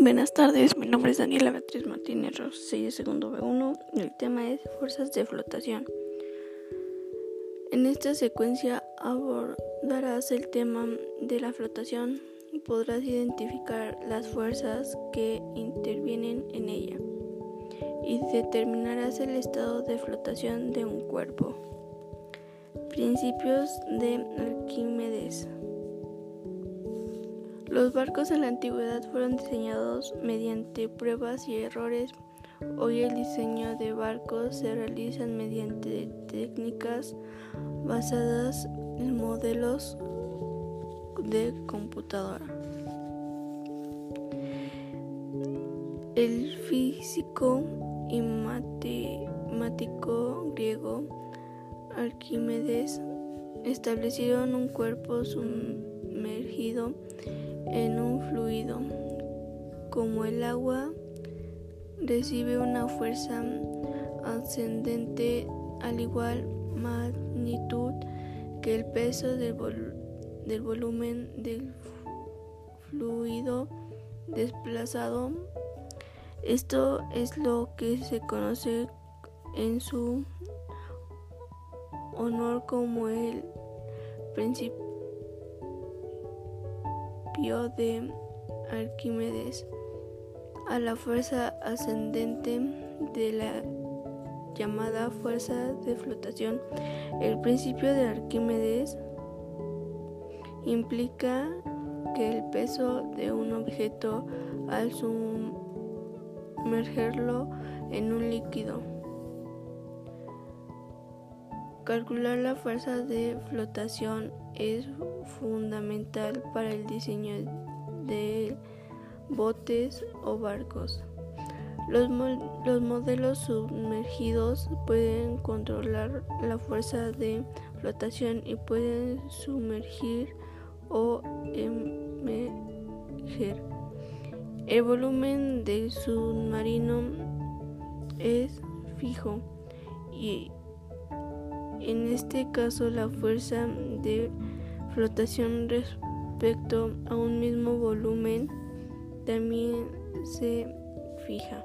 Buenas tardes, mi nombre es Daniela Beatriz Martínez Rossi segundo B1 y el tema es fuerzas de flotación. En esta secuencia abordarás el tema de la flotación y podrás identificar las fuerzas que intervienen en ella y determinarás el estado de flotación de un cuerpo. Principios de Arquímedes. Los barcos en la antigüedad fueron diseñados mediante pruebas y errores. Hoy el diseño de barcos se realiza mediante técnicas basadas en modelos de computadora. El físico y matemático griego Arquímedes establecieron un cuerpo sumergido en un fluido. Como el agua recibe una fuerza ascendente al igual magnitud que el peso del, del volumen del fluido desplazado. Esto es lo que se conoce en su honor como el principio de Arquímedes a la fuerza ascendente de la llamada fuerza de flotación. El principio de Arquímedes implica que el peso de un objeto al sumergerlo en un líquido. Calcular la fuerza de flotación es fundamental para el diseño de botes o barcos. Los, modelos sumergidos pueden controlar la fuerza de flotación y pueden sumergir o emerger. El volumen del submarino es fijo y en este caso, la fuerza de flotación respecto a un mismo volumen también se fija.